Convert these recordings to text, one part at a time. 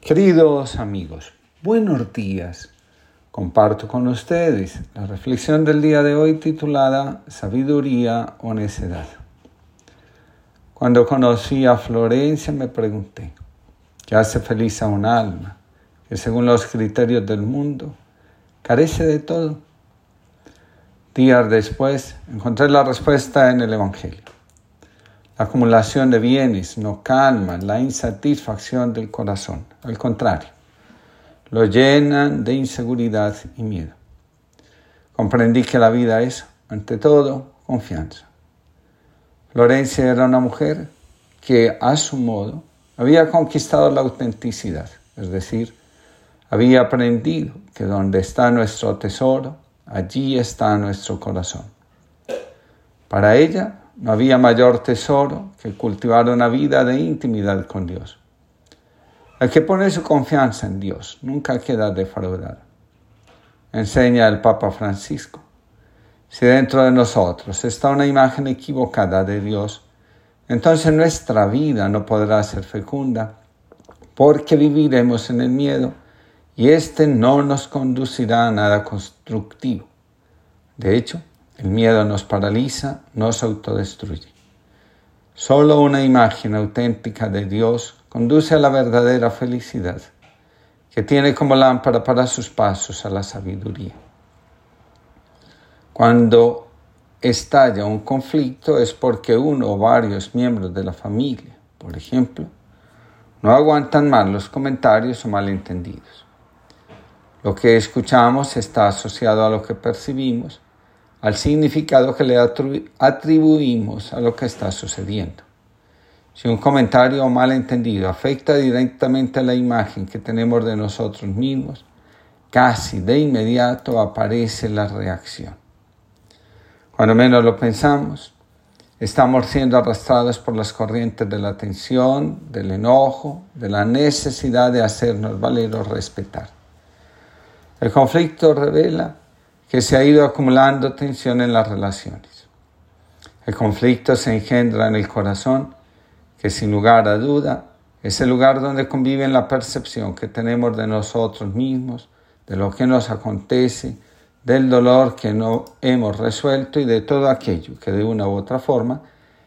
Queridos amigos, buenos días. Comparto con ustedes la reflexión del día de hoy titulada Sabiduría o necedad. Cuando conocí a Florencia me pregunté, ¿qué hace feliz a un alma que según los criterios del mundo carece de todo? Días después encontré la respuesta en el Evangelio. La acumulación de bienes no calma la insatisfacción del corazón, al contrario, lo llenan de inseguridad y miedo. Comprendí que la vida es, ante todo, confianza. Florencia era una mujer que, a su modo, había conquistado la autenticidad, es decir, había aprendido que donde está nuestro tesoro, allí está nuestro corazón. Para ella, no había mayor tesoro que cultivar una vida de intimidad con Dios. El que pone su confianza en Dios nunca queda defraudado. Enseña el Papa Francisco. Si dentro de nosotros está una imagen equivocada de Dios, entonces nuestra vida no podrá ser fecunda porque viviremos en el miedo y éste no nos conducirá a nada constructivo. De hecho, el miedo nos paraliza, nos autodestruye. Solo una imagen auténtica de Dios conduce a la verdadera felicidad, que tiene como lámpara para sus pasos a la sabiduría. Cuando estalla un conflicto es porque uno o varios miembros de la familia, por ejemplo, no aguantan más los comentarios o malentendidos. Lo que escuchamos está asociado a lo que percibimos al significado que le atribuimos a lo que está sucediendo. Si un comentario mal entendido afecta directamente a la imagen que tenemos de nosotros mismos, casi de inmediato aparece la reacción. Cuando menos lo pensamos, estamos siendo arrastrados por las corrientes de la tensión, del enojo, de la necesidad de hacernos valer o respetar. El conflicto revela que se ha ido acumulando tensión en las relaciones. El conflicto se engendra en el corazón, que sin lugar a duda es el lugar donde conviven la percepción que tenemos de nosotros mismos, de lo que nos acontece, del dolor que no hemos resuelto y de todo aquello que de una u otra forma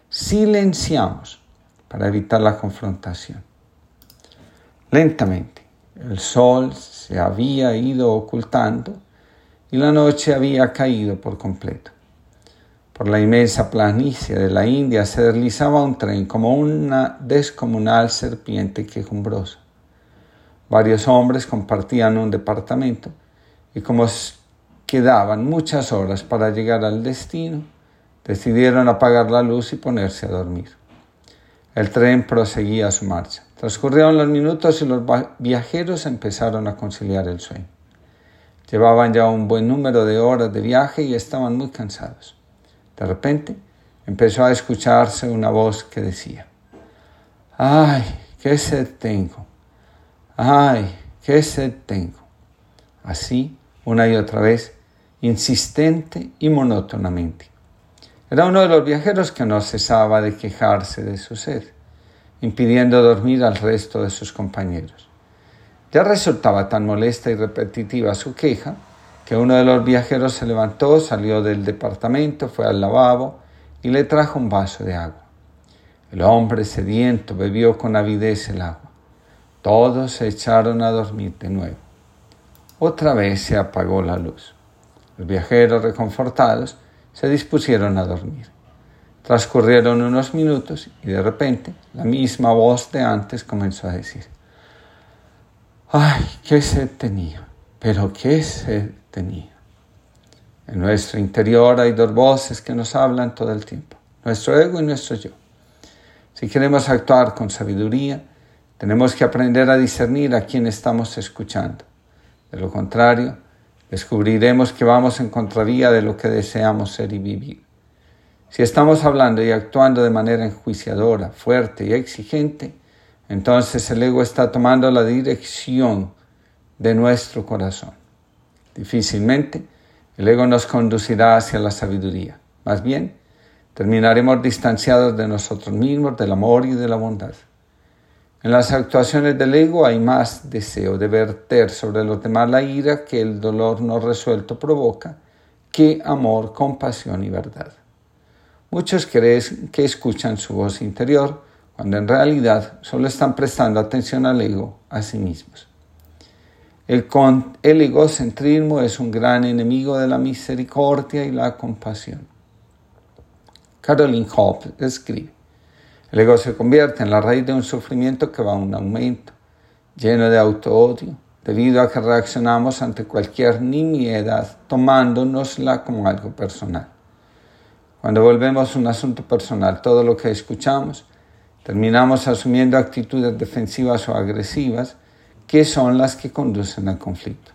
silenciamos para evitar la confrontación. Lentamente, el sol se había ido ocultando y la noche había caído por completo. Por la inmensa planicie de la India se deslizaba un tren como una descomunal serpiente quejumbrosa. Varios hombres compartían un departamento y como quedaban muchas horas para llegar al destino, decidieron apagar la luz y ponerse a dormir. El tren proseguía su marcha. Transcurrieron los minutos y los viajeros empezaron a conciliar el sueño. Llevaban ya un buen número de horas de viaje y estaban muy cansados. De repente empezó a escucharse una voz que decía, ¡ay, qué sed tengo! ¡ay, qué sed tengo! Así, una y otra vez, insistente y monótonamente. Era uno de los viajeros que no cesaba de quejarse de su sed, impidiendo dormir al resto de sus compañeros. Ya resultaba tan molesta y repetitiva su queja que uno de los viajeros se levantó, salió del departamento, fue al lavabo y le trajo un vaso de agua. El hombre sediento bebió con avidez el agua. Todos se echaron a dormir de nuevo. Otra vez se apagó la luz. Los viajeros reconfortados se dispusieron a dormir. Transcurrieron unos minutos y de repente la misma voz de antes comenzó a decir, Ay, qué sed tenía, pero qué sed tenía. En nuestro interior hay dos voces que nos hablan todo el tiempo, nuestro ego y nuestro yo. Si queremos actuar con sabiduría, tenemos que aprender a discernir a quién estamos escuchando. De lo contrario, descubriremos que vamos en contravía de lo que deseamos ser y vivir. Si estamos hablando y actuando de manera enjuiciadora, fuerte y exigente, entonces el ego está tomando la dirección de nuestro corazón. Difícilmente el ego nos conducirá hacia la sabiduría. Más bien, terminaremos distanciados de nosotros mismos, del amor y de la bondad. En las actuaciones del ego hay más deseo de verter sobre los demás la ira que el dolor no resuelto provoca que amor, compasión y verdad. Muchos creen que escuchan su voz interior cuando en realidad solo están prestando atención al ego, a sí mismos. El, egocentrismo es un gran enemigo de la misericordia y la compasión. Caroline Hobbes escribe, el ego se convierte en la raíz de un sufrimiento que va a un aumento, lleno de auto-odio, debido a que reaccionamos ante cualquier nimiedad tomándonosla como algo personal. Cuando volvemos un asunto personal todo lo que escuchamos, terminamos asumiendo actitudes defensivas o agresivas que son las que conducen al conflicto.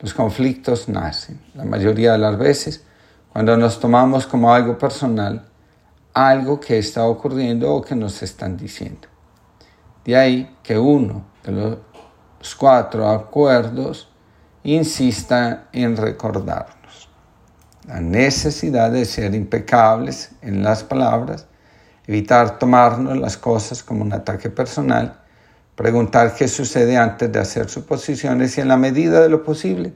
Los conflictos nacen, la mayoría de las veces, cuando nos tomamos como algo personal, algo que está ocurriendo o que nos están diciendo. De ahí que uno de los cuatro acuerdos insista en recordarnos la necesidad de ser impecables en las palabras, evitar tomarnos las cosas como un ataque personal, preguntar qué sucede antes de hacer suposiciones y en la medida de lo posible,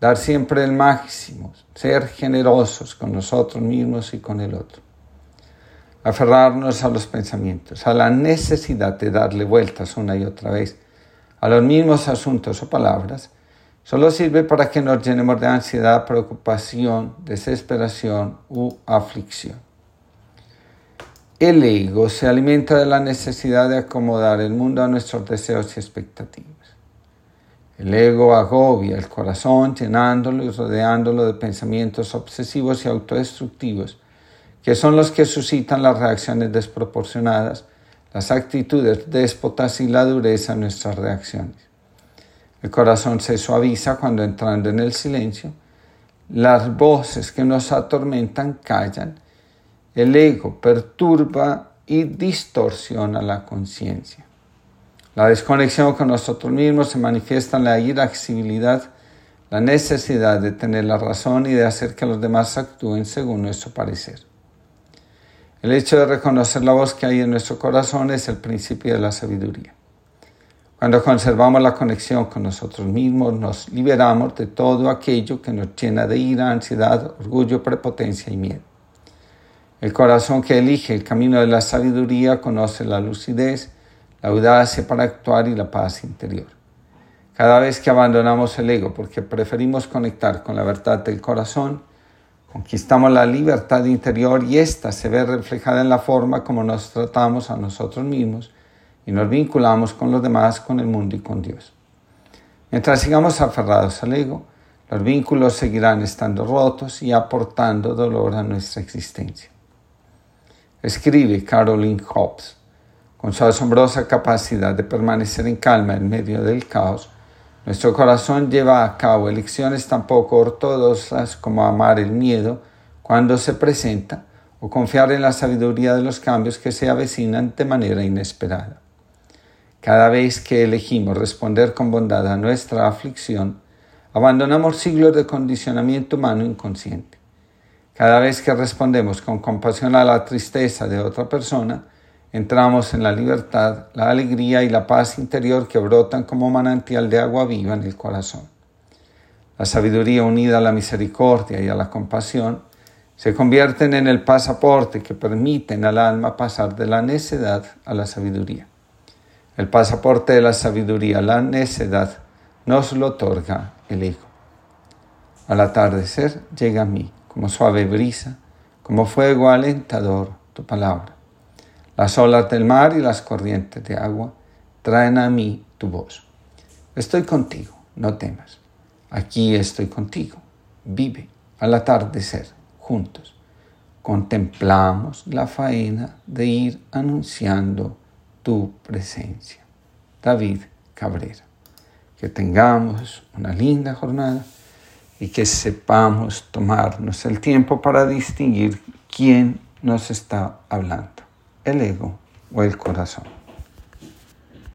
dar siempre el máximo, ser generosos con nosotros mismos y con el otro. Aferrarnos a los pensamientos, a la necesidad de darle vueltas una y otra vez a los mismos asuntos o palabras, solo sirve para que nos llenemos de ansiedad, preocupación, desesperación u aflicción. El ego se alimenta de la necesidad de acomodar el mundo a nuestros deseos y expectativas. El ego agobia el corazón llenándolo y rodeándolo de pensamientos obsesivos y autodestructivos, que son los que suscitan las reacciones desproporcionadas, las actitudes déspotas y la dureza en nuestras reacciones. El corazón se suaviza cuando entrando en el silencio, las voces que nos atormentan callan, el ego perturba y distorsiona la conciencia. La desconexión con nosotros mismos se manifiesta en la irascibilidad, la necesidad de tener la razón y de hacer que los demás actúen según nuestro parecer. El hecho de reconocer la voz que hay en nuestro corazón es el principio de la sabiduría. Cuando conservamos la conexión con nosotros mismos, nos liberamos de todo aquello que nos llena de ira, ansiedad, orgullo, prepotencia y miedo. El corazón que elige el camino de la sabiduría conoce la lucidez, la audacia para actuar y la paz interior. Cada vez que abandonamos el ego porque preferimos conectar con la verdad del corazón, conquistamos la libertad interior y ésta se ve reflejada en la forma como nos tratamos a nosotros mismos y nos vinculamos con los demás, con el mundo y con Dios. Mientras sigamos aferrados al ego, los vínculos seguirán estando rotos y aportando dolor a nuestra existencia. Escribe Caroline Hobbes. Con su asombrosa capacidad de permanecer en calma en medio del caos, nuestro corazón lleva a cabo elecciones tan poco ortodoxas como amar el miedo cuando se presenta o confiar en la sabiduría de los cambios que se avecinan de manera inesperada. Cada vez que elegimos responder con bondad a nuestra aflicción, abandonamos siglos de condicionamiento humano inconsciente. Cada vez que respondemos con compasión a la tristeza de otra persona, entramos en la libertad, la alegría y la paz interior que brotan como manantial de agua viva en el corazón. La sabiduría unida a la misericordia y a la compasión se convierten en el pasaporte que permiten al alma pasar de la necedad a la sabiduría. El pasaporte de la sabiduría, la necedad, nos lo otorga el ego. Al atardecer llega a mí como suave brisa, como fuego alentador tu palabra. Las olas del mar y las corrientes de agua traen a mí tu voz. Estoy contigo, no temas. Aquí estoy contigo. Vive al atardecer juntos. Contemplamos la faena de ir anunciando tu presencia. David Cabrera. Que tengamos una linda jornada y que sepamos tomarnos el tiempo para distinguir quién nos está hablando, el ego o el corazón.